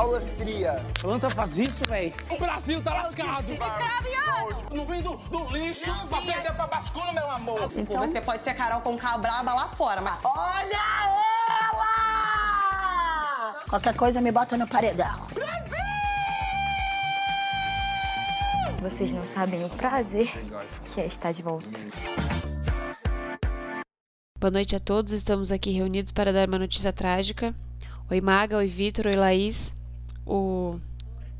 Aulas cria. Planta faz isso, velho. O Brasil tá lascado. Não vem do, do lixo pra perder pra bascula, meu amor. Então você pode ser Carol com braba lá fora, mas Olha ela! Qualquer coisa me bota no paredão. Vocês não sabem o prazer que é estar de volta. Boa noite a todos, estamos aqui reunidos para dar uma notícia trágica. Oi Maga, oi Vitor, oi Laís. O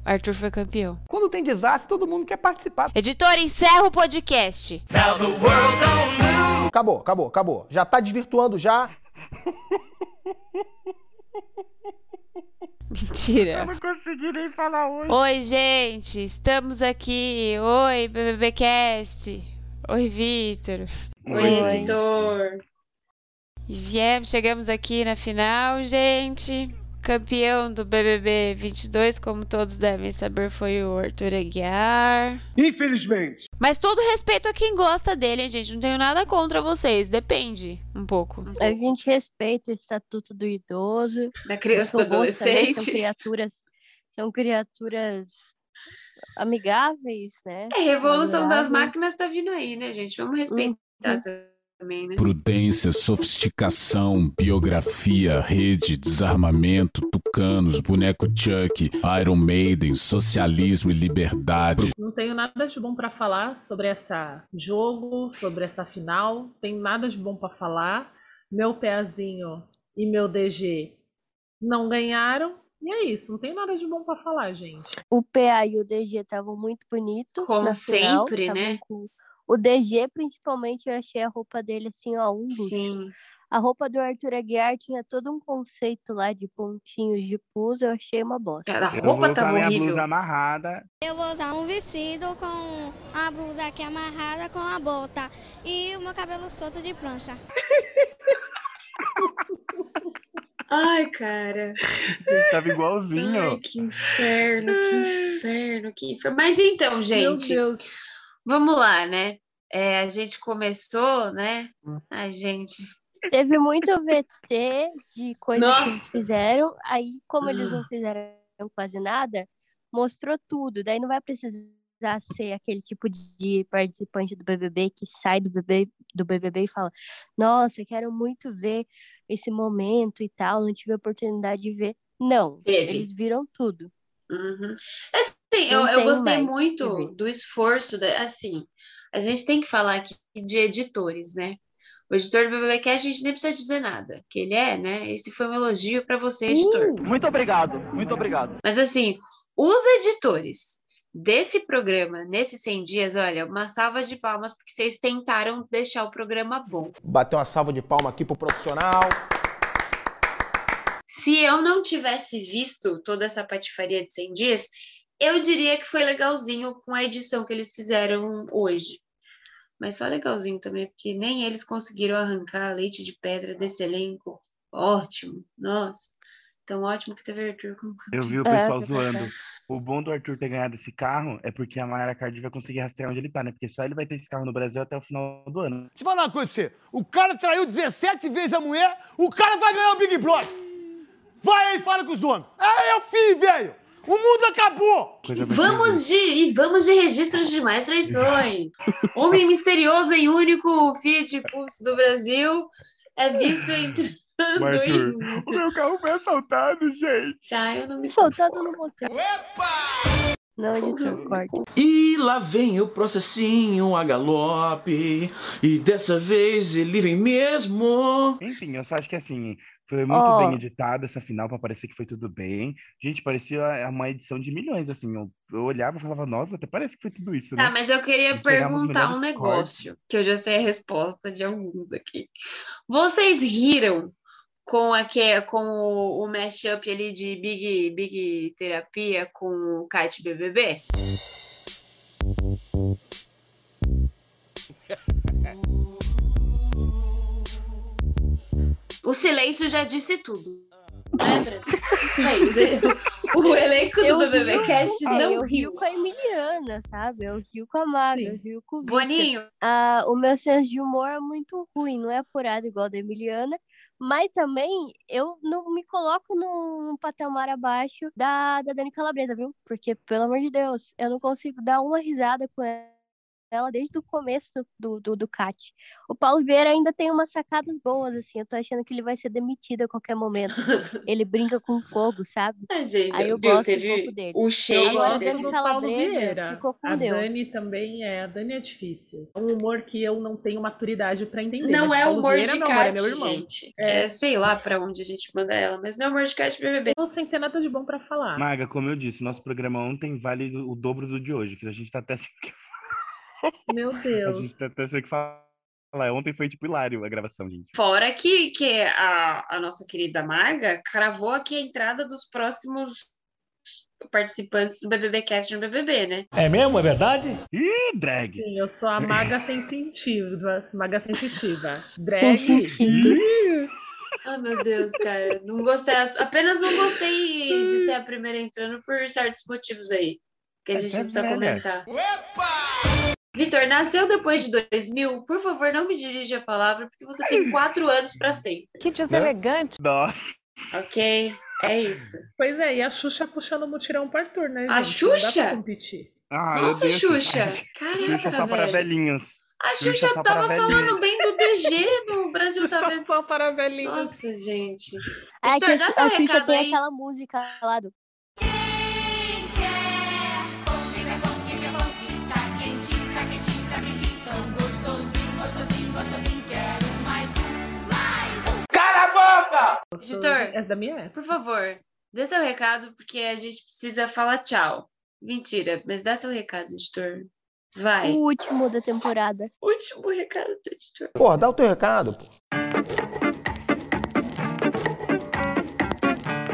Arthur foi campeão. Quando tem desastre, todo mundo quer participar. Editor, encerra o podcast. Acabou, acabou, acabou. Já tá desvirtuando já. Mentira. não consegui nem falar hoje. Oi, gente, estamos aqui. Oi, BBBcast. Oi, Vitor. Oi, editor. E viemos, chegamos aqui na final, gente. Campeão do BBB 22, como todos devem saber, foi o Arthur Aguiar. Infelizmente. Mas todo respeito a quem gosta dele, hein, gente. Não tenho nada contra vocês. Depende um pouco. A gente respeita o estatuto do idoso. Da criança e do também São adolescente. criaturas, são criaturas amigáveis, né? É, revolução das máquinas tá vindo aí, né, gente? Vamos respeitar também, né? Prudência, sofisticação, biografia, rede, desarmamento, tucanos, boneco Chuck, Iron Maiden, socialismo e liberdade. Não tenho nada de bom pra falar sobre essa jogo, sobre essa final. Tenho nada de bom pra falar. Meu pezinho e meu DG não ganharam. E é isso, não tem nada de bom pra falar, gente. O PA e o DG estavam muito bonitos. Como final, sempre, né? com- O DG, principalmente, eu achei a roupa dele assim, ó, um luxo. Sim. A roupa do Arthur Aguiar tinha todo um conceito lá de pontinhos de pus, eu achei uma bosta. A roupa colocar tava minha horrível. blusa amarrada. Eu vou usar um vestido com a blusa aqui amarrada com a bota e o meu cabelo solto de prancha. Ai, cara. Tava igualzinho. Ai, que inferno, que inferno, que inferno. Mas então, Meu gente, Deus. Vamos lá, né? É, a gente começou, né? A gente. Teve muito VT de coisas que eles Nossa. fizeram, aí, como eles Ah. não fizeram quase nada, mostrou tudo. Daí não vai precisar ser aquele tipo de participante do BBB que sai do BBB, do BBB e fala: Nossa, quero muito ver esse momento e tal, não tive a oportunidade de ver. Não, Teve. eles viram tudo. Uhum. Assim, eu, eu gostei mais muito do esforço, da, assim, a gente tem que falar aqui de editores, né? O editor do BBBcast, a gente nem precisa dizer nada, que ele é, né? Esse foi um elogio para você, editor. Muito obrigado, muito obrigado. Mas assim, os editores desse programa, nesses 100 dias, olha, uma salva de palmas, porque vocês tentaram deixar o programa bom. Bateu uma salva de palma aqui pro profissional. Se eu não tivesse visto toda essa patifaria de 100 dias, eu diria que foi legalzinho com a edição que eles fizeram hoje. Mas só legalzinho também, porque nem eles conseguiram arrancar leite de pedra desse elenco. Ótimo, nossa. Tão ótimo que teve Arthur com Eu vi o É, pessoal bacana. zoando. O bom do Arthur ter ganhado esse carro é porque a Mayara Cardi vai conseguir rastrear onde ele tá, né? Porque só ele vai ter esse carro no Brasil até o final do ano. Deixa eu falar uma coisa pra você. O cara traiu 17 vezes a mulher, o cara vai ganhar o Big Brother. Vai aí, fala com os donos. É, eu fim, velho. O mundo acabou. Vamos de, e vamos de registros de mais traições. Homem misterioso e único Fiat Pulse do Brasil é visto entrando Arthur, em... o meu carro foi assaltado, gente. Já eu não me Soltado conformo. no motel. Não, editor, corta. E lá vem o processinho a galope. E dessa vez ele vem mesmo. Enfim, eu só acho que assim, foi muito Ó. bem editada essa final pra parecer que foi tudo bem. Gente, parecia uma edição de milhões, assim. Eu, eu olhava e falava, nossa, até parece que foi tudo isso, né? Tá, mas eu queria perguntar um negócio, que eu já sei a resposta de alguns aqui. Vocês riram com, aque, com o, o mashup ali de Big, Big Terapia com o Kite BBB? O silêncio já disse tudo. Né, Brasil? Isso aí, o elenco do Eu BBB rio- Cast é, não eu riu. rio com a Emiliana, sabe? Eu rio com a Maga, eu rio com o Victor. Boninho, Ah, o meu senso de humor é muito ruim, não é apurado igual da Emiliana, Mas também eu não me coloco num patamar abaixo da, da Dani Calabresa, viu? Porque, pelo amor de Deus, eu não consigo dar uma risada com ela ela desde o começo do, do, do CAT. O Paulo Vieira ainda tem umas sacadas boas, assim. Eu tô achando que ele vai ser demitido a qualquer momento. ele brinca com fogo, sabe? Ah, gente, Aí eu viu, gosto teve um pouco dele. o shade Eu gosto dele. do Paulo Vieira. ficou com a Deus. Dani também é. A Dani é difícil. É um humor que eu não tenho maturidade pra entender. Não mas é humor Vieira, de meu amor, é meu irmão. gente. É, sei lá pra onde a gente manda ela, mas não é humor de cat BBB. Eu sem ter nada de bom pra falar. Maga, como eu disse, nosso programa ontem vale o dobro do de hoje, que a gente tá até sem o que Meu A gente Deus. até sem o que falar. Ontem foi tipo hilário a gravação, gente. Fora que, que a, a nossa querida Maga cravou aqui a entrada dos próximos participantes do BBB Cast no BBB, né? É mesmo? É verdade? Ih, drag. Sim, eu sou a maga sensitiva. Maga sensitiva. Drag. Ah, meu Deus, cara. Não gostei. Apenas não gostei de ser a primeira entrando por certos motivos aí. Que a gente é não precisa comentar. Vitor, nasceu depois de 2000? Por favor, não me dirija a palavra, porque você tem quatro anos pra sempre. Que deselegante. Nossa. Ok? É isso. Pois é, e a Xuxa puxando o mutirão pro Arthur, né? A gente? Não dá Xuxa? pra competir. Ah, Nossa, Deus. Xuxa. Ai, Caraca, Xuxa só para velhinhos. A Xuxa Xuxa para tava falando bem do DG no Brasil tá vendo. Só para velhinhos. Nossa, gente. É que Vitor, dá a, seu a Xuxa recado tem aí. aquela música lá do. Editor, Essa da minha época. por favor, dê seu recado, porque a gente precisa falar tchau. Mentira, mas dá seu recado, editor. Vai. O último da temporada. Último recado do editor. Porra, dá o teu recado, pô.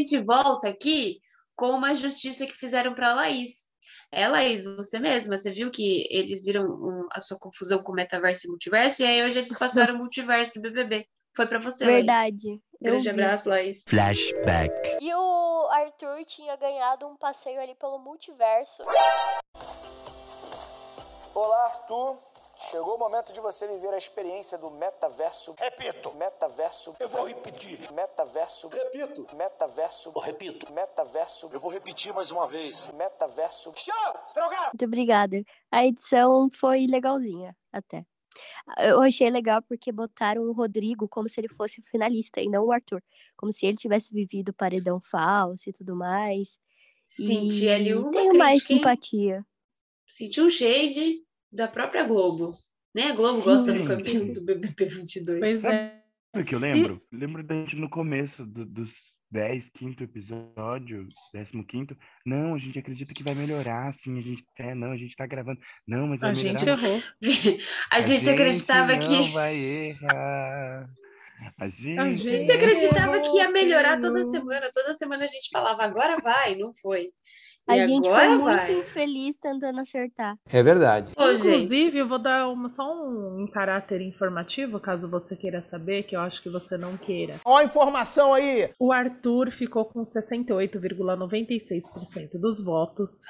gente volta aqui com uma justiça que fizeram para Laís. É, Laís, você mesma, você viu que eles viram um- a sua confusão com metaverso e multiverso, e aí hoje eles passaram o multiverso do BBB. Foi para você, Laís. Verdade. eu Grande vi. abraço, Laís. Flashback. E o Arthur tinha ganhado um passeio ali pelo multiverso. Olá, Arthur. Chegou o momento de você viver a experiência do metaverso. Repito. Metaverso. Eu vou repetir. Metaverso. Repito. Metaverso. Eu repito. Metaverso. Eu vou repetir mais uma vez. Metaverso. Tchau, drogado! Muito obrigada. A edição foi legalzinha, até. Eu achei legal porque botaram o Rodrigo como se ele fosse o finalista e não o Arthur. Como se ele tivesse vivido paredão falso e tudo mais. Senti e ali uma tenho mais simpatia. Senti um shade da própria Globo. Nem a Globo Sim. gosta do campeão do BBB 22. Pois é. Sabe o que eu lembro? Lembro da gente no começo do- dos 10, quinto episódio, 15 quinto. Não, a gente acredita que vai melhorar, assim, a gente, é, não, a gente tá gravando. Não, mas A gente melhorar. errou. A gente acreditava não que. vai errar. A gente, A gente acreditava que ia melhorar toda semana. Toda semana a gente falava, agora vai, não foi. A E gente foi muito vai. infeliz tentando acertar. É verdade. Ô, gente. Inclusive, eu vou dar uma, só um, em caráter informativo, caso você queira saber, que eu acho que você não queira. Ó a informação aí. O Arthur ficou com 68,96% dos votos.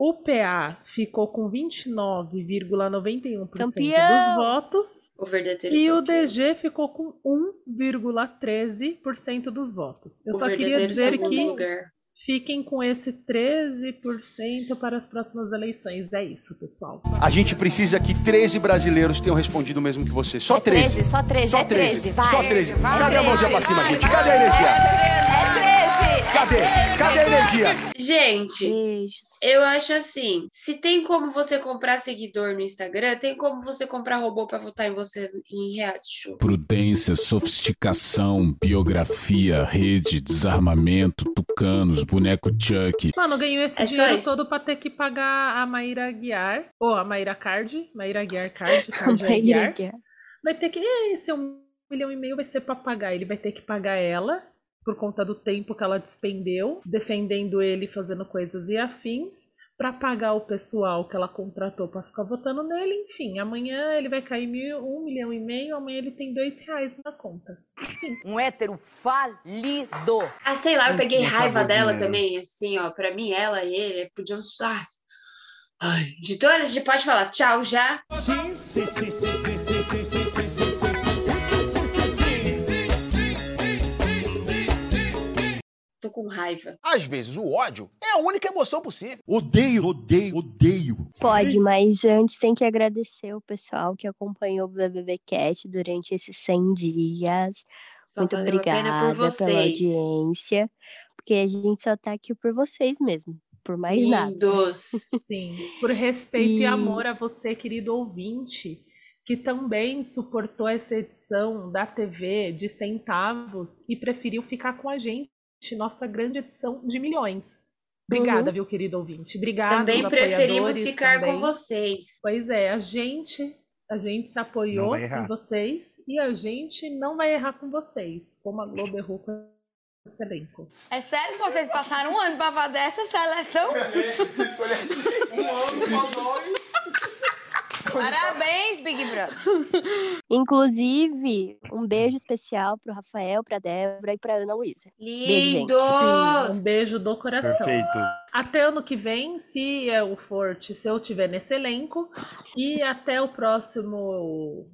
O PA ficou com 29,91% Campeão! dos votos. O E o. DG ficou com 1,13% dos votos. Eu O só queria dizer que lugar. Fiquem com esse 13% para as próximas eleições. É isso, pessoal. A gente precisa que 13 brasileiros tenham respondido o mesmo que você. Só 13. só 13, Só é 13, 13. vai. Só 13. Vai, Cadê a mãozinha 13, pra cima, vai, gente? Cadê a energia? É 13, Cadê? Cadê a energia? Gente, eu acho assim, se tem como você comprar seguidor no Instagram, tem como você comprar robô pra votar em você em reality show. Prudência, sofisticação, biografia, rede, desarmamento, tucanos, boneco Chuck. Mano, ganhou esse É dinheiro todo pra ter que pagar a Maíra Aguiar. Ou a Maíra Card. Maíra Aguiar Card. Card Maíra. Aguiar. Vai ter que. "É, Esse um milhão e meio vai ser pra pagar. Ele vai ter que pagar ela. Por conta do tempo que ela despendeu. Defendendo ele, fazendo coisas e afins. Pra pagar o pessoal que ela contratou pra ficar votando nele. Enfim, amanhã ele vai cair mil, um milhão e meio. Amanhã ele tem dois reais na conta. Enfim. Um hétero falido. Ah, sei lá, eu peguei Não raiva acabou dela dinheiro. também, assim, ó. Pra mim, ela e ele podiam. Ah, ai, editora, a gente pode falar tchau já? Sim, sim, sim, sim, sim, sim, sim, sim, sim, sim, sim, com raiva. Às vezes o ódio é a única emoção possível. Odeio, odeio, odeio. Pode, mas antes tem que agradecer o pessoal que acompanhou o BBB Cast durante esses 100 dias. Só Muito obrigada pela audiência, porque a gente só tá aqui por vocês mesmo, por mais nada. Lindos. Sim, por respeito e... E- amor a você, querido ouvinte, que também suportou essa edição da TV de centavos e preferiu ficar com a gente, nossa grande edição de milhões. Obrigada, Uhum. viu, querido ouvinte? Obrigada. Também preferimos ficar com também. vocês. Pois é, a gente, a gente se apoiou em vocês e a gente não vai errar com vocês, como a Globo errou com esse elenco. É sério que vocês passaram um ano pra fazer essa seleção? Parabéns, Big Brother. Inclusive, um beijo especial pro Rafael, pra Débora e pra Ana Luísa. Beijo, gente. Sim, um beijo do coração. Perfeito. Até ano que vem, se eu for, se eu tiver nesse elenco, e até o próximo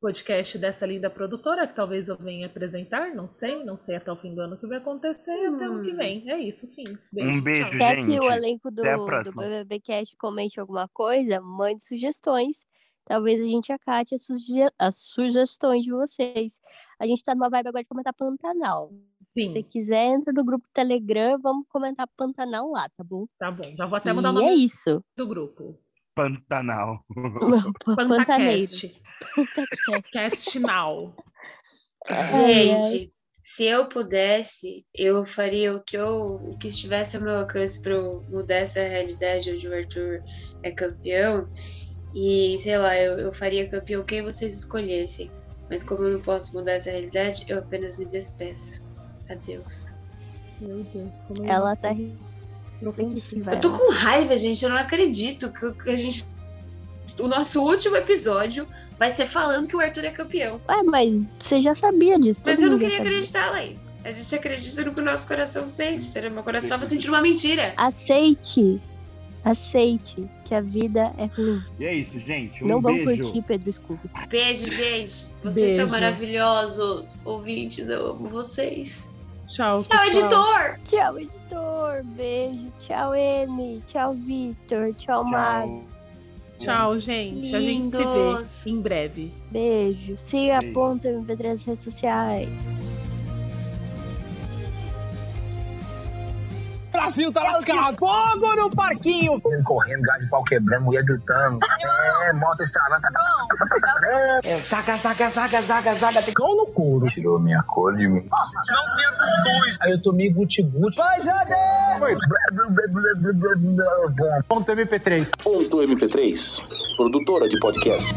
podcast dessa linda produtora, que talvez eu venha apresentar, não sei, não sei até o fim do ano o que vai acontecer, e até ano que vem. É isso, fim. Um beijo, tchau. Quer que o gente. elenco do, do próxima. BBB Cast comente alguma coisa? Mande sugestões. Talvez a gente acate as, suge- as sugestões de vocês. A gente tá numa vibe agora de comentar Pantanal. Sim. Se você quiser, entra no grupo Telegram, vamos comentar Pantanal lá, tá bom? Tá bom, já vou até mandar o nome é isso. do grupo. Pantanal. Pantacast. Pantacast. Cast now. Gente, se eu pudesse, eu faria o que eu, o que estivesse ao meu alcance para eu mudar essa realidade onde o Arthur é campeão. E sei lá, eu, eu faria campeão quem vocês escolhessem. Mas como eu não posso mudar essa realidade, eu apenas me despeço. Adeus. Meu Deus, como eu Ela tá tô- reflexiva. Eu tô com raiva, gente. Eu não acredito que, a gente. O nosso último episódio vai ser falando que o Arthur é campeão. Ué, mas você já sabia disso. Mas eu não queria sabia. acreditar, Laís. A gente acredita no que o nosso coração sente, entendeu? Meu coração tava sentindo uma mentira. Aceite. Aceite que a vida é ruim. E é isso, gente. Um não vamos beijo. curtir Pedro Scooby. Beijo, gente. Vocês Beijo. são maravilhosos. Ouvintes, eu amo vocês. Tchau, Tchau, pessoal. editor! Tchau, editor. Beijo. Tchau, M. Tchau, Vitor. Tchau, Mago. Tchau, gente. A gente se Lindos. vê em breve. Beijo. Siga a Beijo. ponta MP3 nas redes sociais. Brasil tá lascado. Fogo no parquinho. Correndo, gás de pau quebrando, mulher gritando. É, moto estralando. É, saca, saca, saca, saca, saca. Tem cão no couro. Tirou minha cor de mim. Não tinha cuscuz. Aí eu tomei guti-guti. Vai, Jade! Ponto MP3. Ponto MP3, produtora de podcast.